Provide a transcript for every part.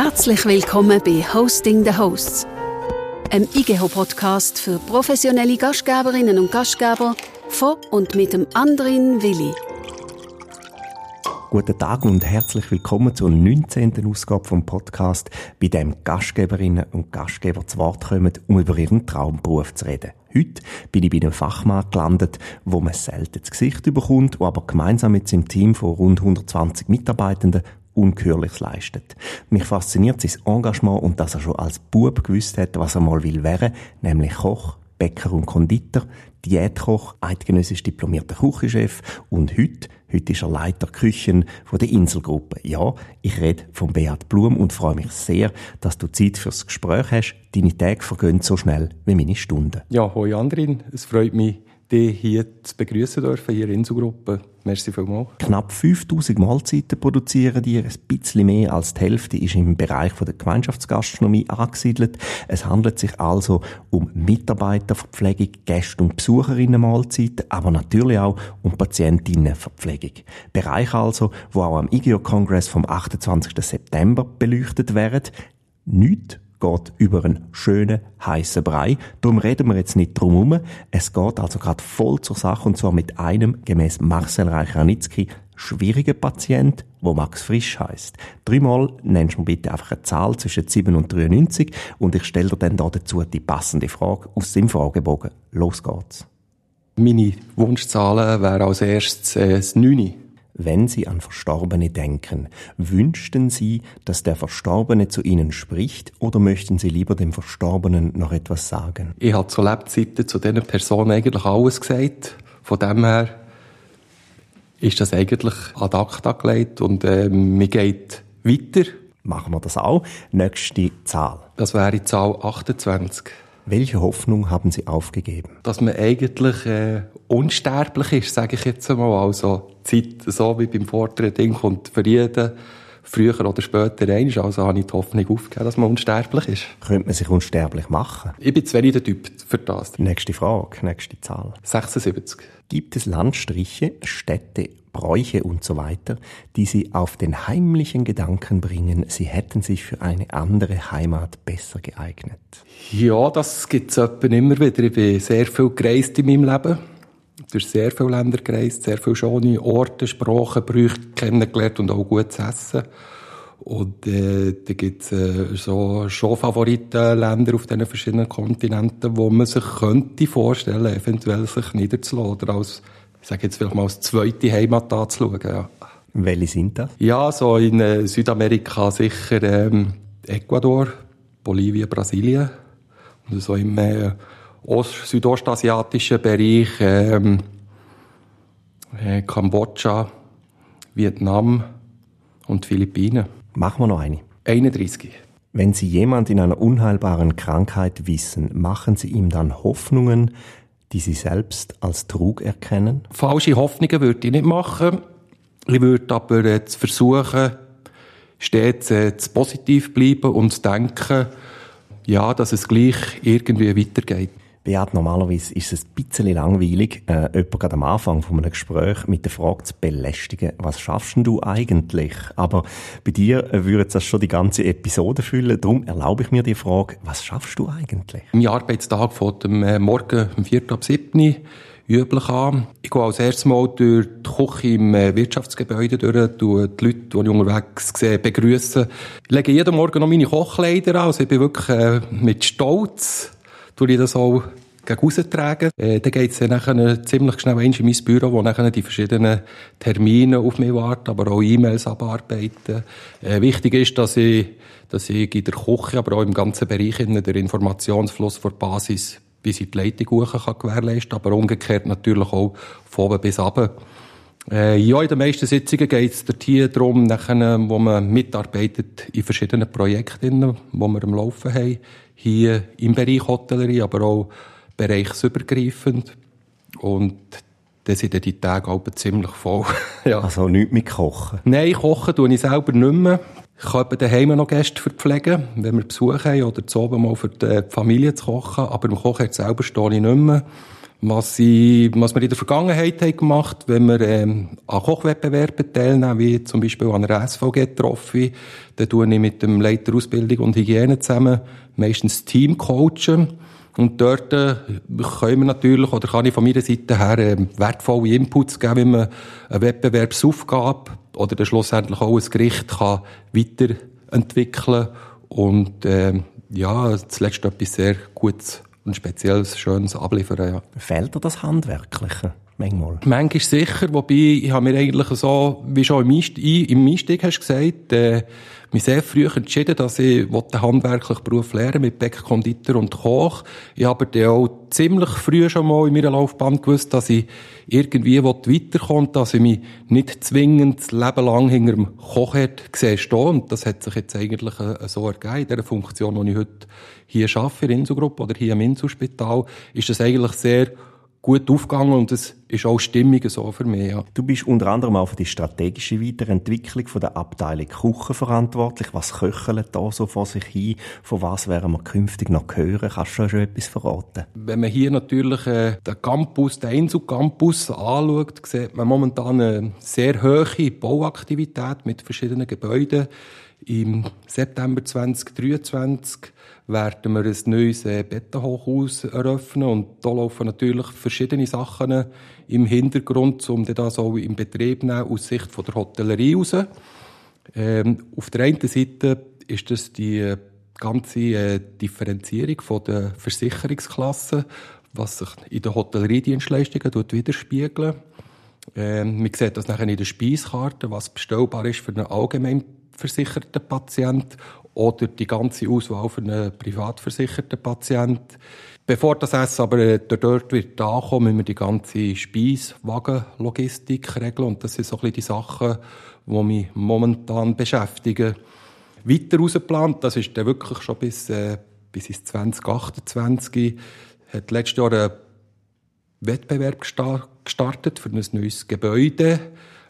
Herzlich willkommen bei Hosting the Hosts, einem IGEHO-Podcast für professionelle Gastgeberinnen und Gastgeber von und mit dem Andrin Willi. Guten Tag und herzlich willkommen zur 19. Ausgabe vom Podcast, bei dem Gastgeberinnen und Gastgeber zu Wort kommen, um über ihren Traumberuf zu reden. Heute bin ich bei einem Fachmann gelandet, wo man selten das Gesicht überkommt, der aber gemeinsam mit seinem Team von rund 120 Mitarbeitenden Ungeheuerliches leistet. Mich fasziniert sein Engagement und dass er schon als Bub gewusst hat, was er mal will werden, nämlich Koch, Bäcker und Konditor, Diätkoch, eidgenössisch diplomierter Küchenchef und heute, heute ist er Leiter Küchen von der Inselgruppe. Ja, ich rede von Beat Blum und freue mich sehr, dass du Zeit fürs Gespräch hast. Deine Tage vergehen so schnell wie meine Stunden. Ja, hoi Andrin, es freut mich, dich hier zu begrüßen dürfen, hier in Inselgruppe. Merci vielmals. Knapp 5000 Mahlzeiten produzieren die. Ein bisschen mehr als die Hälfte ist im Bereich der Gemeinschaftsgastronomie angesiedelt. Es handelt sich also um Mitarbeiterverpflegung, Gäste- und Besucherinnenmahlzeiten, aber natürlich auch um Patientinnenverpflegung. Bereich also, wo auch am IGO-Kongress vom 28. September beleuchtet werden. Nicht geht über einen schönen, heißen Brei. Darum reden wir jetzt nicht drum herum. Es geht also gerade voll zur Sache und zwar mit einem, gemäß Marcel Reich-Ranitzky, schwierigen Patient, wo Max Frisch heißt. Dreimal nennst du mir bitte einfach eine Zahl zwischen 7 und 93 und ich stelle dir dann dazu die passende Frage aus dem Fragebogen. Los geht's. Meine Wunschzahlen wären als erstes äh, das 9. Wenn Sie an Verstorbene denken, wünschten Sie, dass der Verstorbene zu Ihnen spricht oder möchten Sie lieber dem Verstorbenen noch etwas sagen? Ich habe zu Lebzeiten zu diesen Personen eigentlich alles gesagt. Von dem her ist das eigentlich ad acta gelegt und äh, mir geht weiter. Machen wir das auch. Nächste Zahl. Das wäre die Zahl 28. Welche Hoffnung haben Sie aufgegeben? Dass man eigentlich äh, unsterblich ist, sage ich jetzt einmal. Also Zeit, so wie beim vorderen Ding, kommt für jeden früher oder später rein. Also habe ich die Hoffnung aufgegeben, dass man unsterblich ist. Könnte man sich unsterblich machen? Ich bin zu wenig der Typ für das. Nächste Frage, nächste Zahl. 76. Gibt es Landstriche, Städte, Bräuche und so weiter, die Sie auf den heimlichen Gedanken bringen, Sie hätten sich für eine andere Heimat besser geeignet? Ja, das gibt es immer wieder. Ich bin sehr viel gereist in meinem Leben. Durch sehr viele Länder gereist, sehr viele schöne Orte, Sprachen, Brüche kennengelernt und auch gutes Essen. Und äh, da gibt es äh, so, schon Favoritenländer auf diesen verschiedenen Kontinenten, wo man sich könnte vorstellen, eventuell sich niederzulassen oder als, ich sage jetzt vielleicht mal, als zweite Heimat anzuschauen. Ja. Welche sind das? Ja, so in äh, Südamerika sicher ähm, Ecuador, Bolivien, Brasilien. Und so im äh, Ost südostasiatischen Bereich ähm, äh, Kambodscha, Vietnam und Philippinen. Machen wir noch eine. 31. Wenn Sie jemand in einer unheilbaren Krankheit wissen, machen Sie ihm dann Hoffnungen, die Sie selbst als Trug erkennen? Falsche Hoffnungen würde ich nicht machen. Ich würde aber jetzt versuchen, stets äh, positiv bleiben und zu denken, ja, dass es gleich irgendwie weitergeht. Beat, normalerweise ist es ein bisschen langweilig, äh, jemanden gerade am Anfang von einem Gespräch mit der Frage zu belästigen, was schaffst du eigentlich? Aber bei dir äh, würde das schon die ganze Episode füllen. Darum erlaube ich mir die Frage, was schaffst du eigentlich? Mein Arbeitstag fängt am äh, Morgen um 4 ab 7 üblich an. Ich gehe als erstes Mal durch die Küche im äh, Wirtschaftsgebäude durch, tue die Leute, die ich unterwegs sehe, begrüßen. Ich lege jeden Morgen noch meine Kochkleider an, also ich bin wirklich äh, mit Stolz tue ich das auch gegen raustragen. Äh, dann geht es dann nachher ziemlich schnell in mein Büro, wo nachher die verschiedenen Termine auf mich warten, aber auch E-Mails abarbeiten. Äh, wichtig ist, dass ich, dass ich in der Küche, aber auch im ganzen Bereich in der Informationsfluss von der Basis bis in die Leitung kann gewährleisten aber umgekehrt natürlich auch von oben bis runter. Äh, ja, in den meisten Sitzungen geht es hier darum, nachher, wo man mitarbeitet in verschiedenen Projekten, die wir am Laufen haben. Hier im Bereich Hotellerie, aber auch bereichsübergreifend. Und dann sind die Tage auch ziemlich voll. ja. Also nichts mit Kochen? Nein, kochen tue ich selber nicht mehr. Ich kann daheim noch Gäste verpflegen, wenn wir Besuch haben oder zu oben mal für die Familie zu kochen. Aber im Kochen selber stehe ich nicht mehr. Was, sie, was wir in der Vergangenheit haben gemacht wenn wir ähm, an Kochwettbewerben teilnehmen, wie zum Beispiel an einer SVG-Trophy, dann tue ich mit dem Leiter Ausbildung und Hygiene zusammen meistens Team coachen. Und dort äh, können wir natürlich, oder kann ich von meiner Seite her äh, wertvolle Inputs geben, wie man eine Wettbewerbsaufgabe oder dann schlussendlich auch ein Gericht kann weiterentwickeln und äh, ja, zuletzt etwas sehr Gutes und Spezielles, Schönes abliefern. Ja. Fehlt dir das Handwerkliche? Manchmal. Manchmal sicher, wobei ich habe mir eigentlich so, wie schon im Einstieg, im Einstieg hast du gesagt, äh, mich sehr früh entschieden, dass ich den handwerklichen Beruf lernen mit Bäcker, Konditor und Koch. Ich habe dann auch ziemlich früh schon mal in meiner Laufbahn gewusst, dass ich irgendwie weiterkomme, dass ich mich nicht zwingend das Leben lang hinter dem Kochherd sehe stehen. Und das hat sich jetzt eigentlich äh, so ergeben. In der Funktion, die ich heute hier arbeite, in der Inselgruppe oder hier im Inselspital, ist das eigentlich sehr gut aufgegangen und es ist auch stimmig so für mich. Ja. Du bist unter anderem auch für die strategische Weiterentwicklung von der Abteilung Küche verantwortlich. Was köchelt da so vor sich hin? Von was werden wir künftig noch hören? Kannst du schon etwas verraten? Wenn man hier natürlich äh, den Campus, den Insel-Campus anschaut, sieht man momentan eine sehr hohe Bauaktivität mit verschiedenen Gebäuden. Im September 2023 werden wir ein neues äh, Bettenhochhaus eröffnen und da laufen natürlich verschiedene Sachen im Hintergrund, um das auch im Betrieb nehmen, aus Sicht von der Hotellerie raus. Ähm, auf der einen Seite ist das die äh, ganze äh, Differenzierung von der Versicherungsklassen, was sich in den Hotelleriedienstleistungen widerspiegelt. Ähm, man sieht das nachher in der Speiskarte, was bestellbar ist für einen allgemein versicherten Patient oder die ganze Auswahl für einen privat versicherten Patient. Bevor das Essen aber äh, dort wird ankommen, müssen wir die ganze Speiswagenlogistik regeln und das sind so ein bisschen die Sachen, die mich momentan beschäftigen. Weiter rausgeplant, das ist dann wirklich schon bis, äh, bis ins 2028, hat letztes Jahr ein Wettbewerb gestartet für ein neues Gebäude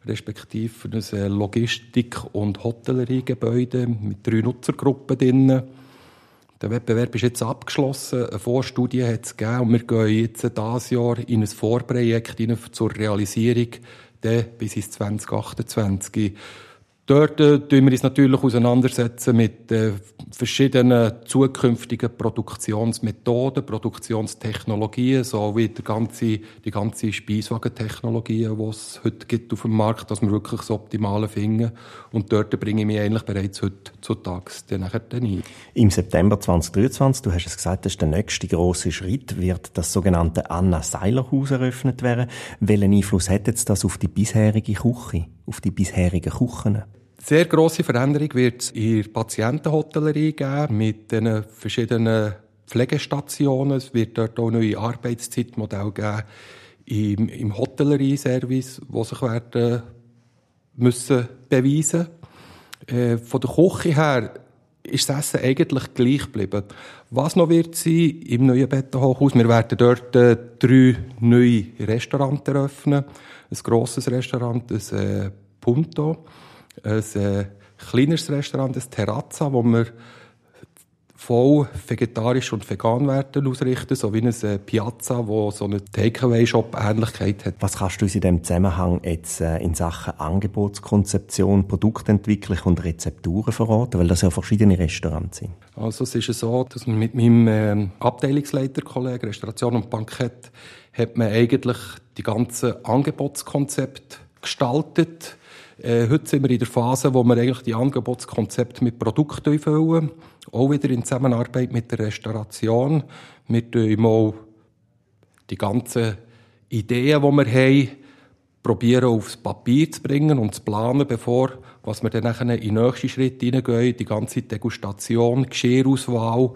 respektive für ein äh, Logistik- und Hotelleriegebäude mit drei Nutzergruppen drin. Der Wettbewerb ist jetzt abgeschlossen, eine Vorstudie hat es gegeben und wir gehen jetzt dieses Jahr in ein Vorprojekt zur Realisierung bis ins 2028. Dort äh, tun wir uns natürlich auseinandersetzen mit äh, verschiedenen zukünftigen Produktionsmethoden, Produktionstechnologien, so wie die ganze, die ganze Speiswagentechnologie, die es heute gibt auf dem Markt, dass wir wirklich das Optimale finden. Und dort bringe ich mich eigentlich bereits heute dann nachher dann ein. Im September 2023, du hast es gesagt, das ist der nächste große Schritt, wird das sogenannte Anna-Seiler-Haus eröffnet werden. Welchen Einfluss hat jetzt das auf die bisherige Küche, auf die bisherigen Küchen? Sehr grosse Veränderung wird es in der Patientenhotellerie geben, mit den verschiedenen Pflegestationen. Es wird dort auch neue Arbeitszeitmodelle geben im, im Hotellerie-Service, die sich werden müssen beweisen äh, Von der Küche her ist das Essen eigentlich gleich geblieben. Was noch wird sein im neuen Bettenhochhaus, wir werden dort äh, drei neue Restaurants eröffnen. Ein grosses Restaurant, ein äh, Punto ein äh, kleineres Restaurant, ein Terrazza, wo wir voll vegetarisch und vegan werden ausrichten, so wie ein äh, Piazza, wo so eine Takeaway-Shop-Ähnlichkeit hat. Was kannst du uns in diesem Zusammenhang jetzt äh, in Sachen Angebotskonzeption, Produktentwicklung und Rezepturen verraten, weil das ja verschiedene Restaurants sind? Also es ist so, dass man mit meinem äh, Abteilungsleiterkollegen Restauration und Bankett hat man eigentlich die ganzen Angebotskonzepte gestaltet äh, heute sind wir in der Phase, wo wir eigentlich die Angebotskonzepte mit Produkten füllen. Auch wieder in Zusammenarbeit mit der Restauration. Wir tun auch die ganzen Ideen, die wir haben, probieren aufs Papier zu bringen und zu planen, bevor was wir dann in den nächsten Schritt hineingehen, die ganze Degustation, Geschirrauswahl,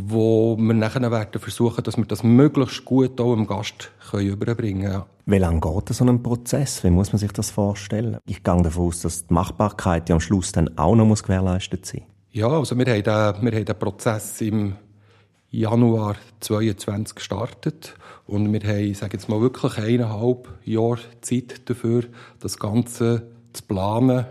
wo wir nachher werden versuchen, dass wir das möglichst gut auch dem Gast können überbringen können. Wie lange geht so ein Prozess? Wie muss man sich das vorstellen? Ich gehe davon aus, dass die Machbarkeit ja am Schluss dann auch noch muss gewährleistet sein Ja, also wir haben, den, wir haben den Prozess im Januar 2022 gestartet und wir haben, ich sage jetzt mal, wirklich eineinhalb Jahre Zeit dafür, das Ganze zu planen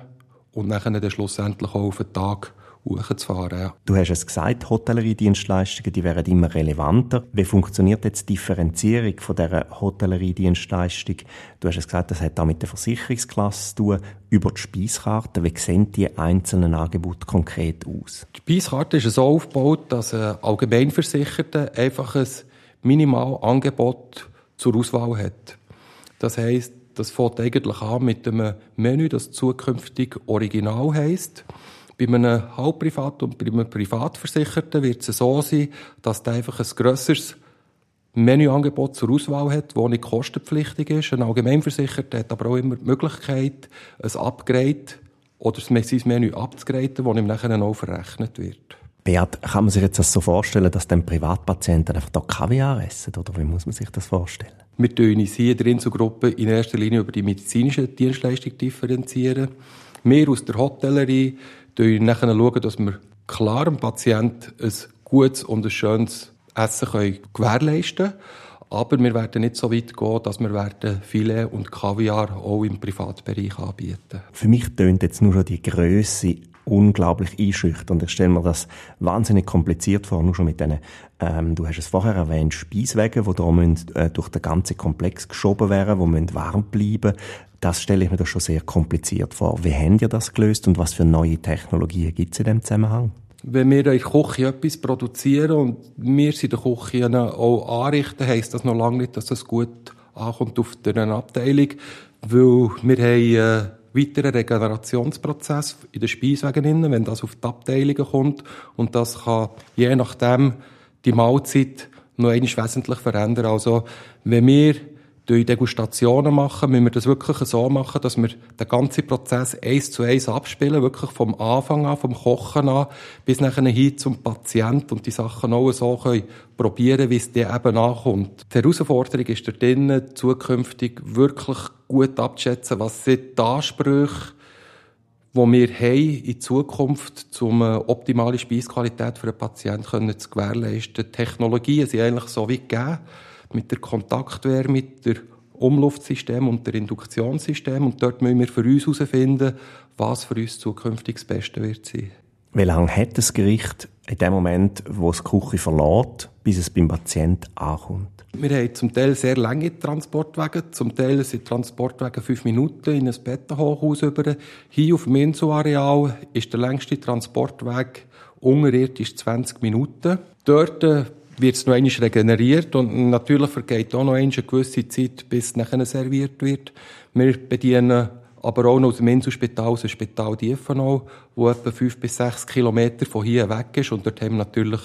und nachher dann schlussendlich auch auf den Tag hochzufahren. Ja. Du hast es gesagt, Hotelleriedienstleistungen, die werden immer relevanter. Wie funktioniert jetzt die Differenzierung von dieser Hotelleriedienstleistung? Du hast es gesagt, das hat auch mit der Versicherungsklasse zu tun, über die Speiskarte. Wie sehen die einzelnen Angebote konkret aus? Die Speiskarte ist so aufgebaut, dass ein Allgemeinversicherter einfach ein Minimalangebot zur Auswahl hat. Das heisst, das fängt eigentlich an mit einem Menü, das zukünftig Original heisst. Bei einem Halbprivat und bei einem Privatversicherten wird es so sein, dass der einfach ein grösseres Menüangebot zur Auswahl hat, das nicht kostenpflichtig ist. Ein Allgemeinversicherter hat aber auch immer die Möglichkeit, ein Upgrade oder sein Menü abzugraden, das ihm nachher auch verrechnet wird. Beat, kann man sich jetzt das so vorstellen, dass dann Privatpatienten einfach da Kaviar essen? Oder wie muss man sich das vorstellen? Wir tun uns hier in der Inselgruppe in erster Linie über die medizinische Dienstleistung differenzieren. Wir aus der Hotellerie nachher, schauen, dass wir klar dem Patienten ein gutes und ein schönes Essen können gewährleisten können. Aber wir werden nicht so weit gehen, dass wir Filet und Kaviar auch im Privatbereich anbieten. Für mich tönt jetzt nur schon die Größe unglaublich einschüchternd. Ich stelle mir das wahnsinnig kompliziert vor, nur schon mit diesen, ähm, du hast es vorher erwähnt, Speiswegen, die da müssen, äh, durch den ganzen Komplex geschoben werden, die müssen warm bleiben. Das stelle ich mir doch schon sehr kompliziert vor. Wie habt ihr das gelöst und was für neue Technologien gibt es in dem Zusammenhang? Wenn wir in der Küche etwas produzieren und wir sie in der Küche auch anrichten, heisst das noch lange nicht, dass das gut ankommt auf der Abteilung, weil wir haben äh, weiteren Regenerationsprozess in den Speiswegen, wenn das auf die Abteilungen kommt. Und das kann je nachdem die Mahlzeit noch einmal wesentlich verändern. Also, wenn wir durch Degustationen machen, müssen wir das wirklich so machen, dass wir den ganzen Prozess eins zu eins abspielen, wirklich vom Anfang an, vom Kochen an, bis nachher hin zum Patient und die Sachen auch so können probieren, wie es dir eben nachkommt. Die Herausforderung ist da drinnen, zukünftig wirklich gut abzuschätzen, was sind die Ansprüche, die wir haben in Zukunft, um eine optimale Speisqualität für einen Patienten zu gewährleisten. Technologien sind eigentlich so wie gegeben mit der Kontaktwärme, mit der Umluftsystem und der Induktionssystem. Und dort müssen wir für uns herausfinden, was für uns zukünftig das Beste wird sein. Wie lange hat das Gericht in dem Moment, wo es die Küche verlässt, bis es beim Patienten ankommt? Wir haben zum Teil sehr lange Transportwege. Zum Teil sind Transportwege fünf Minuten in ein Bettenhochhaus über. Hier auf dem Inselareal ist der längste Transportweg unterirdisch 20 Minuten. Dort wird es noch einmal regeneriert und natürlich vergeht auch noch eine gewisse Zeit, bis es nachher serviert wird. Wir bedienen aber auch noch aus dem Inselspital, aus dem Spital Diefenau, wo etwa fünf bis sechs Kilometer von hier weg ist und dort haben wir natürlich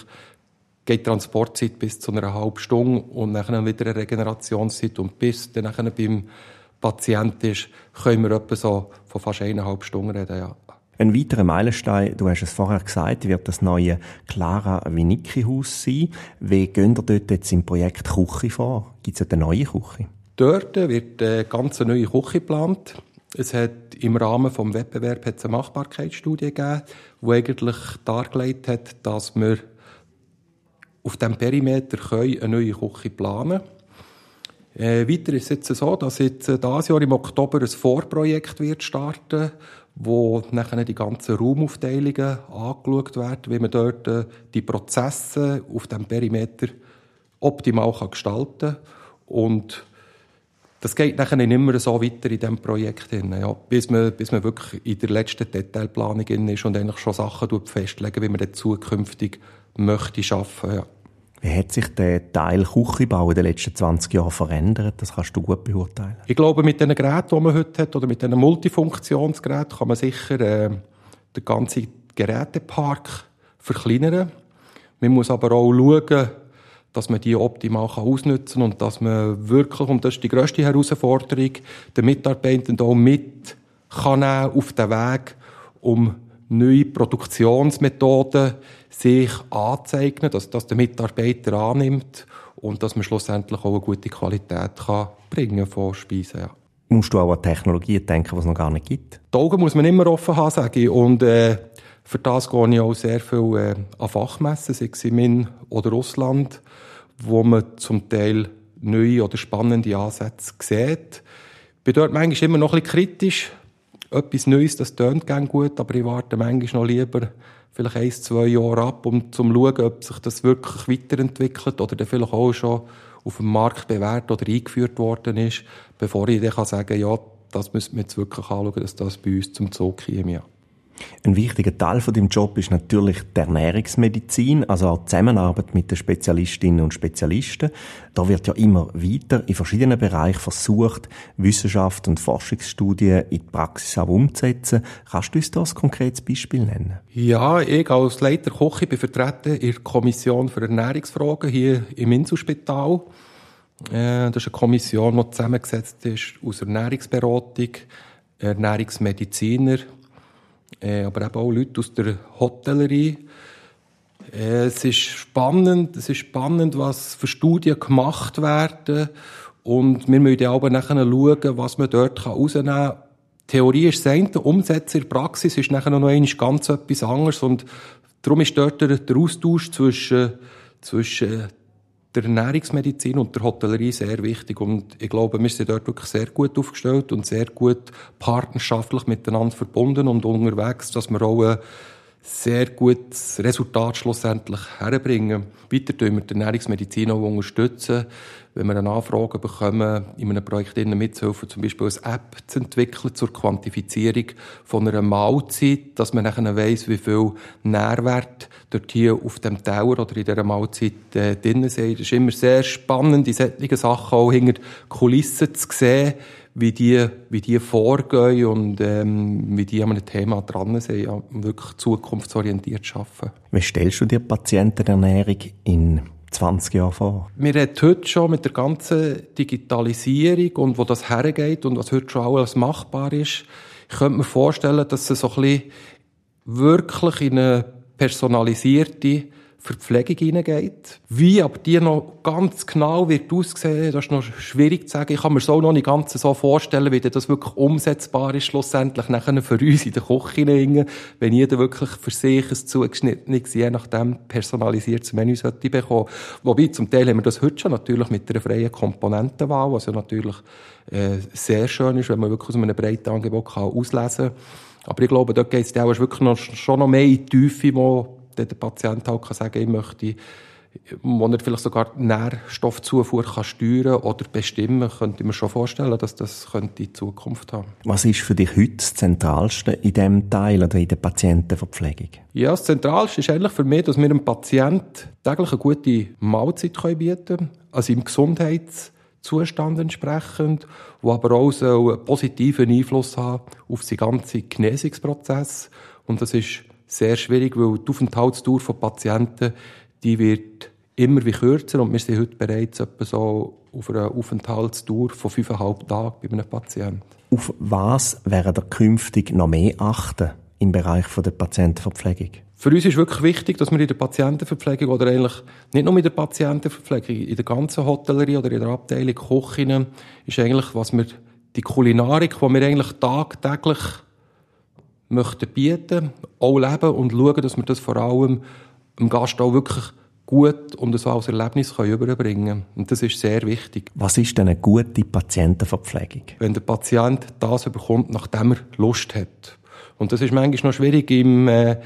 geht die Transportzeit bis zu einer halben Stunde und nachher wieder eine Regenerationszeit und bis dann nachher beim Patient ist, können wir etwa so von fast eineinhalb Stunden reden, ja. Ein weiterer Meilenstein, du hast es vorher gesagt, wird das neue Clara Winicki-Haus sein. Wie gehen ihr dort jetzt im Projekt Küche vor? Gibt es eine neue Küche? Dort wird eine ganz neue Küche geplant. Es hat im Rahmen des Wettbewerbs eine Machbarkeitsstudie gegeben, die eigentlich dargelegt hat, dass wir auf diesem Perimeter eine neue Küche planen können. Äh, weiter ist es jetzt so, dass jetzt äh, dieses Jahr im Oktober ein Vorprojekt wird starten wo nachher die ganzen Raumaufteilungen angeschaut werden, wie man dort äh, die Prozesse auf dem Perimeter optimal gestalten kann. Und das geht nachher nicht immer so weiter in diesem Projekt hin, ja, bis, man, bis man wirklich in der letzten Detailplanung ist und eigentlich schon Sachen festlegen, wie man das zukünftig möchte schaffen. Ja. Wie hat sich der Teil Küchenbau in den letzten 20 Jahren verändert? Das kannst du gut beurteilen. Ich glaube, mit den Geräten, die man heute hat, oder mit diesen Multifunktionsgeräten, kann man sicher äh, den ganzen Gerätepark verkleinern. Man muss aber auch schauen, dass man die optimal ausnutzen kann und dass man wirklich, und das ist die grösste Herausforderung, den Mitarbeitenden auch mit kann auf den Weg, um neue Produktionsmethoden sich anzeigen, dass das der Mitarbeiter annimmt und dass man schlussendlich auch eine gute Qualität kann bringen von Speisen. Ja. Musst du auch an Technologien denken, die es noch gar nicht gibt? Die Augen muss man immer offen haben, sage ich. Und äh, für das gehe ich auch sehr viel äh, an Fachmessen, sei es in Min oder Russland, wo man zum Teil neue oder spannende Ansätze sieht. Ich bin dort manchmal immer noch ein bisschen kritisch, etwas Neues, das tönt gern gut, aber ich warte manchmal noch lieber vielleicht ein, zwei Jahre ab, um zu schauen, ob sich das wirklich weiterentwickelt oder dann vielleicht auch schon auf dem Markt bewährt oder eingeführt worden ist, bevor ich dann kann sagen ja, das müssen wir jetzt wirklich anschauen, dass das bei uns zum Zug käme. Ein wichtiger Teil von dem Job ist natürlich die Ernährungsmedizin, also auch die Zusammenarbeit mit den Spezialistinnen und Spezialisten. Da wird ja immer weiter in verschiedenen Bereichen versucht, Wissenschaft und Forschungsstudien in die Praxis auch umzusetzen. Kannst du uns da ein konkretes Beispiel nennen? Ja, ich als Leiter Koche bin vertreten in der Kommission für Ernährungsfragen hier im Inselspital. Äh, das ist eine Kommission, die zusammengesetzt ist aus Ernährungsberatung, Ernährungsmediziner, äh, aber eben auch Leute aus der Hotellerie. Äh, es ist spannend, es ist spannend, was für Studien gemacht werden und wir müssen auch nachher schauen, was man dort rausnehmen kann. Theorie ist das eine, Umsetzen in der Praxis ist nachher noch einmal ganz etwas anderes und darum ist dort der, der Austausch zwischen, zwischen der Ernährungsmedizin und der Hotellerie sehr wichtig. Und ich glaube, wir sind dort wirklich sehr gut aufgestellt und sehr gut partnerschaftlich miteinander verbunden und unterwegs, dass wir auch ein sehr gutes Resultat schlussendlich herbringen. Weiter tun wir die Ernährungsmedizin auch unterstützen, wenn wir eine Anfrage bekommen, in einem Projekt mitzuhelfen, zum Beispiel eine App zu entwickeln zur Quantifizierung von einer Mahlzeit, dass man nachher weiss, wie viel Nährwert dort hier auf dem Teller oder in dieser Mahlzeit äh, drin sind. Das ist immer sehr spannend, die solchen Sachen auch hinter Kulissen zu sehen, wie die, wie die vorgehen und ähm, wie die an einem Thema dran sind, ja, wirklich zukunftsorientiert zu arbeiten. Wie stellst du dir Patientenernährung in 20 Jahren vor? Wir reden heute schon mit der ganzen Digitalisierung und wo das hergeht und was heute schon alles machbar ist. Ich könnte mir vorstellen, dass es so ein bisschen wirklich in eine personalisierte für die Pflege hineingeht. Wie aber die noch ganz genau wird aussehen, das ist noch schwierig zu sagen. Ich kann mir so noch nicht ganz so vorstellen, wie das wirklich umsetzbar ist, schlussendlich nachher für uns in der Küche, wenn jeder wirklich für sich ein zugeschnittenes, je nachdem personalisiertes Menü sollte bekommen. Wobei, zum Teil haben wir das heute schon natürlich mit einer freien Komponentenwahl, was ja natürlich äh, sehr schön ist, wenn man wirklich aus einem breiten Angebot kann auslesen kann. Aber ich glaube, dort geht es auch wirklich noch, schon noch mehr in die Tiefe, wo der Patient halt kann sagen, ich möchte, wo er vielleicht sogar Nährstoffzufuhr kann steuern oder bestimmen, könnte ich mir schon vorstellen, dass das könnte in Zukunft haben. Was ist für dich heute das Zentralste in diesem Teil oder in der Patientenverpflegung? Ja, das Zentralste ist eigentlich für mich, dass wir einem Patienten täglich eine gute Mahlzeit bieten können, also im Gesundheitszustand entsprechend, wo aber auch so einen positiven Einfluss haben auf den ganzen Genesungsprozess. Und das ist sehr schwierig, weil die Aufenthaltsdauer von Patienten, die wird immer wie kürzer und wir sind heute bereits etwa so auf einer Aufenthaltsdauer von fünfeinhalb Tagen bei einem Patienten. Auf was wäre der künftig noch mehr achten im Bereich der Patientenverpflegung? Für uns ist wirklich wichtig, dass wir in der Patientenverpflegung oder eigentlich nicht nur in der Patientenverpflegung, in der ganzen Hotellerie oder in der Abteilung Kochinnen, ist eigentlich, was wir, die Kulinarik, die wir eigentlich tagtäglich möchten bieten, auch leben und schauen, dass wir das vor allem dem Gast auch wirklich gut und so als Erlebnis können überbringen können. Und das ist sehr wichtig. Was ist denn eine gute Patientenverpflegung? Wenn der Patient das bekommt, nachdem er Lust hat. Und das ist manchmal noch schwierig im, äh,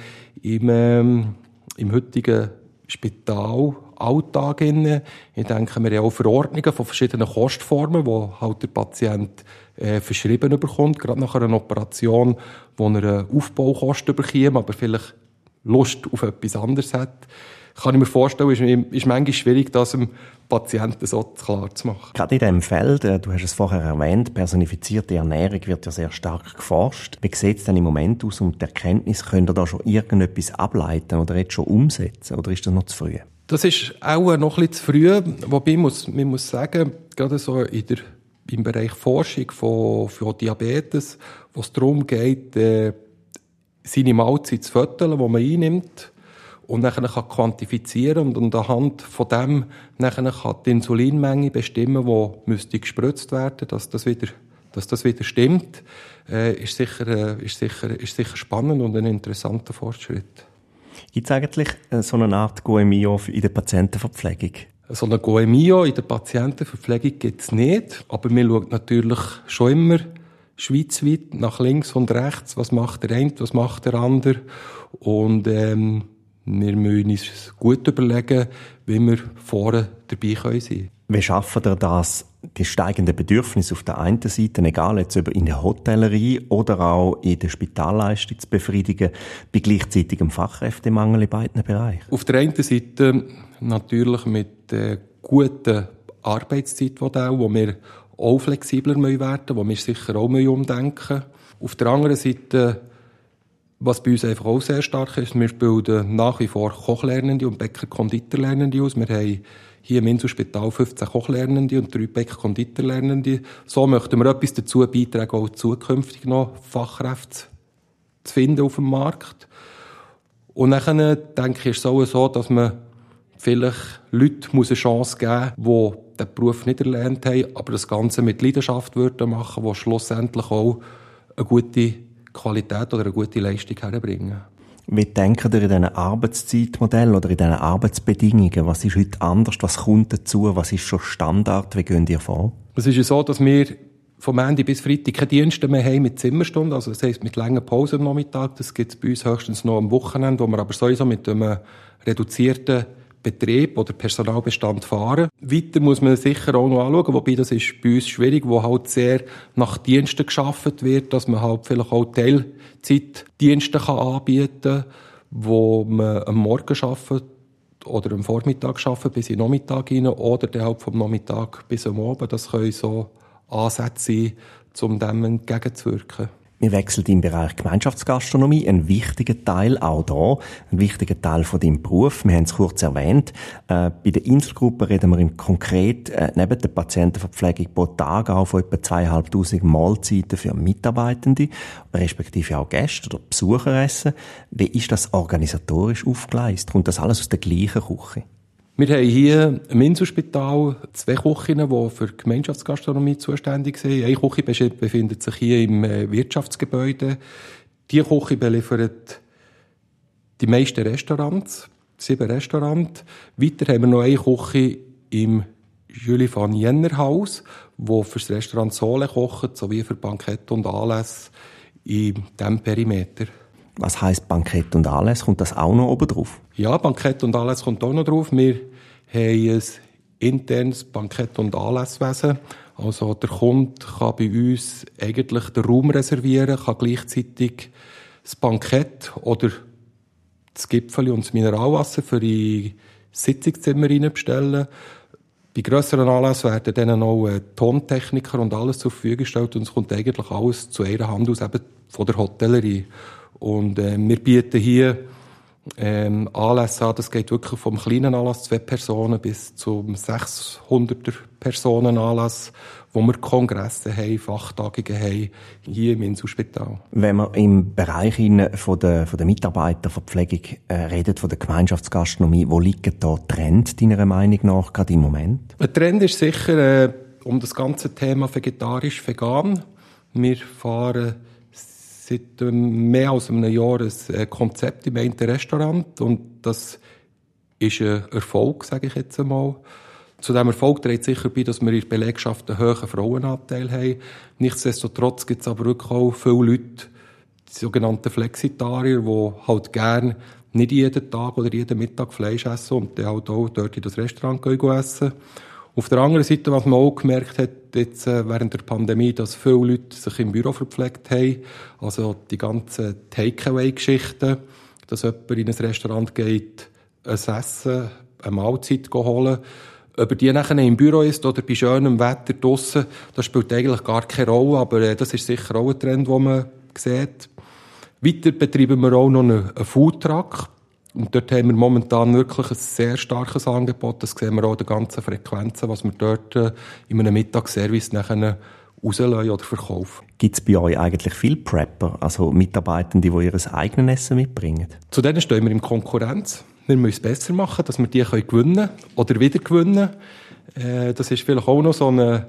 im, ähm, im heutigen Spitalalltag. Ich denke, wir haben auch Verordnungen von verschiedenen Kostformen, wo halt der Patient äh, verschrieben bekommt, gerade nach einer Operation, wo er eine Aufbaukosten bekommt, aber vielleicht Lust auf etwas anderes hat. Kann ich mir vorstellen, ist, ist manchmal schwierig, das dem Patienten so klar zu machen. Gerade in diesem Feld, äh, du hast es vorher erwähnt, personifizierte Ernährung wird ja sehr stark geforscht. Wie sieht es denn im Moment aus und die Erkenntnis, könnt ihr da schon irgendetwas ableiten oder jetzt schon umsetzen oder ist das noch zu früh? Das ist auch noch ein bisschen zu früh, wobei muss, man muss sagen, gerade so in der im Bereich Forschung von, von Diabetes, wo es darum geht, äh, seine Mahlzeit zu föteln, die man einnimmt und dann kann quantifizieren und, und anhand von dem dann kann die Insulinmenge bestimmen, die müsste gespritzt werden, dass das wieder, dass das wieder stimmt, äh, ist, sicher, äh, ist, sicher, ist sicher spannend und ein interessanter Fortschritt. Gibt es eigentlich äh, so eine Art GMIO in der Patientenverpflegung? So eine GoEMIO in der Patientenverpflegung gibt es nicht, aber wir schauen natürlich schon immer, schweizweit, nach links und rechts, was macht der eine, was macht der andere. Und ähm, wir müssen uns gut überlegen, wie wir vorne dabei sein können. Wie schaffen ihr das, die steigenden Bedürfnisse auf der einen Seite, egal jetzt über in der Hotellerie oder auch in der Spitalleistung zu befriedigen, bei gleichzeitigem Fachkräftemangel in beiden Bereichen? Auf der einen Seite natürlich mit äh, guten Arbeitszeitmodellen, wo wir auch flexibler werden müssen, wo wir sicher auch umdenken müssen. Auf der anderen Seite was bei uns einfach auch sehr stark ist, wir bilden nach wie vor Kochlernende und Bäcker-Konditorlernende aus. Wir haben hier im Inselspital 15 Kochlernende und drei Bäcker-Konditorlernende. So möchten wir etwas dazu beitragen, auch zukünftig noch Fachkräfte zu finden auf dem Markt. Und dann, denke ich, ist es auch so, dass man vielleicht Leuten eine Chance geben muss, die den Beruf nicht erlernt haben, aber das Ganze mit Leidenschaft würden machen, die schlussendlich auch eine gute Qualität oder eine gute Leistung herbringen. Wie denkt ihr in diesen Arbeitszeitmodellen oder in diesen Arbeitsbedingungen? Was ist heute anders? Was kommt dazu? Was ist schon Standard? Wie gehen ihr vor? Es ist ja so, dass wir vom Ende bis Freitag keine Dienste mehr haben mit Zimmerstunden, also das heisst mit langen Pausen am Nachmittag. Das gibt es bei uns höchstens noch am Wochenende, wo wir aber sowieso mit einem reduzierten Betrieb oder Personalbestand fahren. Weiter muss man sicher auch noch anschauen, wobei das ist bei uns schwierig, wo halt sehr nach Diensten geschaffen wird, dass man halt vielleicht auch Teilzeitdienste kann anbieten kann, wo man am Morgen arbeitet oder am Vormittag arbeiten bis in den Nachmittag hinein oder dann halt vom Nachmittag bis am Abend. Das können so Ansätze sein, um dem entgegenzuwirken. Wir wechseln im Bereich Gemeinschaftsgastronomie, ein wichtiger Teil auch da, ein wichtiger Teil von deinem Beruf. Wir haben es kurz erwähnt. Äh, bei der Inselgruppe reden wir im konkret äh, neben der Patientenverpflegung pro Tag auch von etwa zweieinhalbtausend Mahlzeiten für Mitarbeitende, respektive auch Gäste oder Besucher essen. Wie ist das organisatorisch aufgeleistet? Kommt das alles aus der gleichen Küche? Wir haben hier im Inselspital zwei Küchen, die für die Gemeinschaftsgastronomie zuständig sind. Eine Küche befindet sich hier im äh, Wirtschaftsgebäude. Die Küche beliefert die meisten Restaurants, sieben Restaurants. Weiter haben wir noch eine Küche im Julie van Jenner Haus, wo für das Restaurant Sole kocht, sowie für Bankette und Anlässe in diesem Perimeter. Was heißt Bankett und Anlass? Kommt das auch noch oben drauf? Ja, Bankett und Anlass kommt auch noch drauf. Wir haben ein internes Bankett- und Anlasswesen. Also der Kunde kann bei uns eigentlich den Raum reservieren, kann gleichzeitig das Bankett oder das Gipfel und das Mineralwasser für die Sitzungszimmer bestellen. Bei grösseren Anlässen werden dann auch Tontechniker und alles zur Verfügung gestellt und es kommt eigentlich alles zu einer Hand aus, eben von der Hotellerie. Und äh, wir bieten hier ähm, Anlässe an, das geht wirklich vom kleinen Anlass, zwei Personen, bis zum 600er Personen Anlass, wo wir Kongresse haben, Fachtagungen haben, hier im Inselspital. Wenn man im Bereich von der, von der Mitarbeiterverpflegung äh, redet, von der Gemeinschaftsgastronomie, wo liegt da Trend deiner Meinung nach gerade im Moment? Ein Trend ist sicher äh, um das ganze Thema vegetarisch-vegan. Wir fahren seit mehr als einem Jahr ein äh, Konzept im einen Restaurant und das ist ein Erfolg, sage ich jetzt einmal. Zu diesem Erfolg trägt sicher bei, dass wir in der Belegschaft einen hohen Frauenanteil haben. Nichtsdestotrotz gibt es aber wirklich auch viele Leute, die sogenannten Flexitarier, die halt gerne nicht jeden Tag oder jeden Mittag Fleisch essen und dann halt auch dort in das Restaurant gehen essen. Auf der anderen Seite, was man auch gemerkt hat, jetzt äh, während der Pandemie, dass viele Leute sich im Büro verpflegt haben. Also die ganzen Takeaway-Geschichten, dass jemand in ein Restaurant geht, ein Essen, eine Mahlzeit holen. Ob er die nachher im Büro ist oder bei schönem Wetter draussen, das spielt eigentlich gar keine Rolle, aber äh, das ist sicher auch ein Trend, den man sieht. Weiter betreiben wir auch noch einen Foodtruck. Und dort haben wir momentan wirklich ein sehr starkes Angebot. Das sehen wir auch in den ganzen Frequenzen, was wir dort äh, in einem Mittagsservice nachher rauslassen oder verkaufen. Gibt es bei euch eigentlich viele Prepper, also Mitarbeitende, die ihr eigenes Essen mitbringen? Zu denen stehen wir in Konkurrenz. Wir müssen es besser machen, dass wir die können gewinnen oder wieder gewinnen. Äh, das ist vielleicht auch noch so eine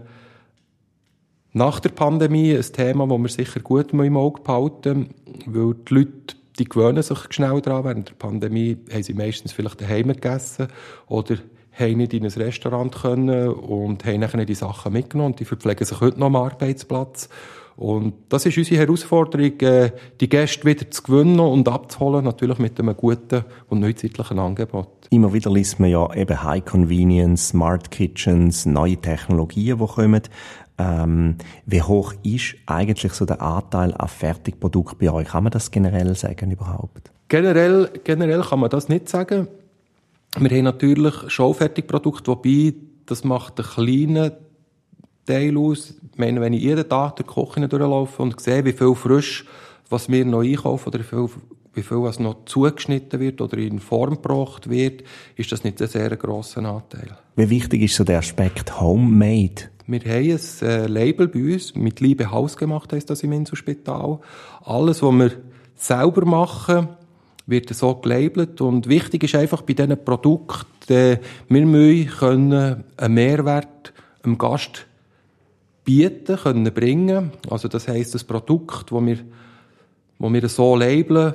nach der Pandemie ein Thema, das wir sicher gut im Auge behalten weil die Leute die gewöhnen sich schnell daran. Während der Pandemie haben sie meistens vielleicht daheim gegessen oder haben nicht in ein Restaurant können und haben dann die Sachen mitgenommen die verpflegen sich heute noch am Arbeitsplatz. Und das ist unsere Herausforderung, äh, die Gäste wieder zu gewinnen und abzuholen, natürlich mit einem guten und neuzeitlichen Angebot. Immer wieder liest man ja eben High Convenience, Smart Kitchens, neue Technologien, die kommen. Ähm, wie hoch ist eigentlich so der Anteil an Fertigprodukten bei euch? Kann man das generell sagen überhaupt? Generell, generell kann man das nicht sagen. Wir haben natürlich schon Fertigprodukte, wobei das macht einen kleinen Teil aus. Ich meine, wenn ich jeden Tag durch die Küche durchlaufe und sehe, wie viel frisch, was wir noch einkaufen oder wie viel, wie viel was noch zugeschnitten wird oder in Form gebracht wird, ist das nicht ein sehr grosser Anteil. Wie wichtig ist so der Aspekt Homemade? Wir haben ein äh, Label bei uns, mit Liebe hausgemacht heisst das im Inselspital. Alles, was wir selber machen, wird so gelabelt. Und wichtig ist einfach bei diesen Produkten, äh, wir müssen einen Mehrwert dem Gast bieten, können bringen. Also das heisst, das Produkt, das wir, das wir so labeln,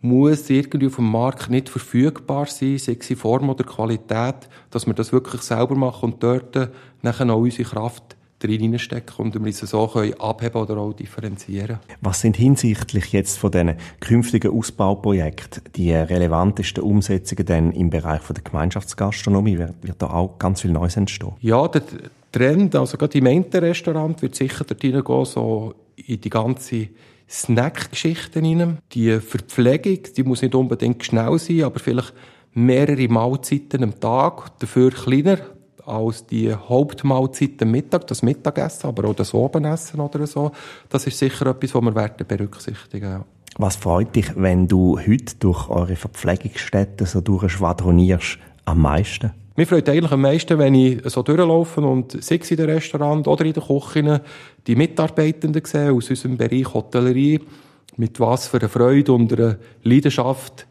muss irgendwie auf dem Markt nicht verfügbar sein, sei es in Form oder Qualität, dass wir das wirklich selber machen und dort nachher auch unsere Kraft reinstecken und wir es so können abheben oder auch differenzieren. Was sind hinsichtlich jetzt von diesen künftigen Ausbauprojekten die relevantesten Umsetzungen denn im Bereich von der Gemeinschaftsgastronomie? Wird, wird da auch ganz viel Neues entstehen? Ja, der Trend, also gerade im Ente-Restaurant wird sicher dort hineingehen, so in die ganze Snack-Geschichten rein. Die Verpflegung, die muss nicht unbedingt schnell sein, aber vielleicht mehrere Mahlzeiten am Tag, dafür kleiner als die Hauptmahlzeit am Mittag, das Mittagessen, aber auch das Abendessen oder so. Das ist sicher etwas, was wir werden berücksichtigen ja. Was freut dich, wenn du heute durch eure Verpflegungsstätten so durchschwadronierst, am meisten? Mir freut eigentlich am meisten, wenn ich so durchlaufe und sei es in den Restaurant oder in der Küche die Mitarbeitenden sehe aus unserem Bereich Hotellerie, mit was für einer Freude und einer Leidenschaft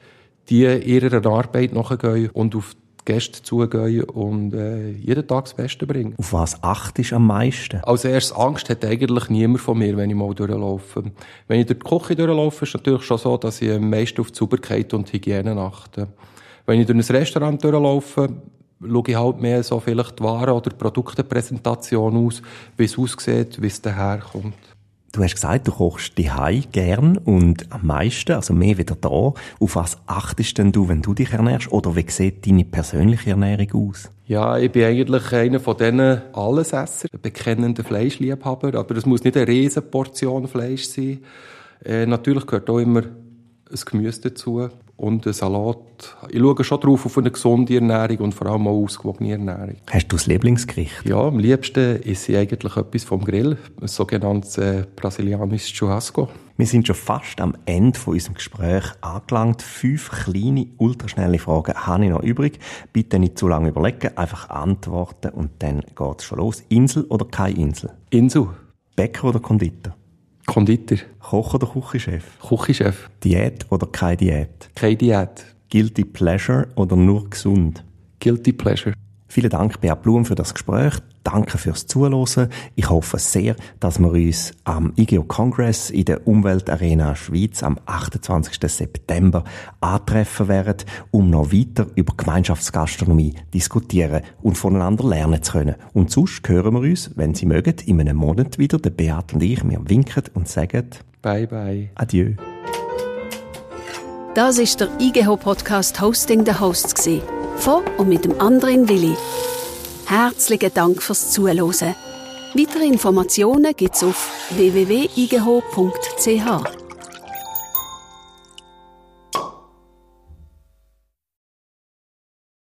die ihrer Arbeit nachgehen und auf Gäste zugehen und äh, jeden Tag das Beste bringen. Auf was achtest du am meisten? Als erstes Angst hat eigentlich niemand von mir, wenn ich mal durchlaufe. Wenn ich durch die Küche durchlaufe, ist es natürlich schon so, dass ich am meisten auf die Sauberkeit und Hygiene achte. Wenn ich durch ein Restaurant durchlaufe, schaue ich halt mehr so vielleicht die Waren- oder Produktepräsentation aus, wie es aussieht, wie es daherkommt. Du hast gesagt, du kochst die gern und am meisten, also mehr wieder da. Auf was achtest denn du, wenn du dich ernährst? Oder wie sieht deine persönliche Ernährung aus? Ja, ich bin eigentlich einer von diesen Allesesser, bekennenden Fleischliebhaber. Aber es muss nicht eine riesen Portion Fleisch sein. Äh, natürlich gehört auch immer ein Gemüse dazu und ein Salat. Ich schaue schon drauf auf eine gesunde Ernährung und vor allem auch ausgewogene Ernährung. Hast du das Lieblingsgericht? Ja, am liebsten ist eigentlich etwas vom Grill, ein sogenanntes äh, brasilianisches Churrasco. Wir sind schon fast am Ende von unserem Gespräch angelangt. Fünf kleine, ultraschnelle Fragen habe ich noch übrig. Bitte nicht zu lange überlegen, einfach antworten und dann geht es schon los. Insel oder keine Insel? Insel. Bäcker oder Konditor? Konditor. Koch oder Küchenchef? Küchenchef. Diät oder keine Diät? Keine Diät. Guilty Pleasure oder nur gesund? Guilty Pleasure. Vielen Dank, Beat Blum, für das Gespräch. Danke fürs Zuhören. Ich hoffe sehr, dass wir uns am IGO Congress in der Umweltarena Schweiz am 28. September antreffen werden, um noch weiter über Gemeinschaftsgastronomie diskutieren und voneinander lernen zu können. Und sonst hören wir uns, wenn Sie mögen, in einem Monat wieder, der Beat und ich, wir winken und sagen Bye bye. Adieu. Das ist der IGO Podcast Hosting the Hosts von und mit dem anderen Willi. Herzlichen Dank fürs Zuhören. Weitere Informationen gibt's auf www.igeho.ch.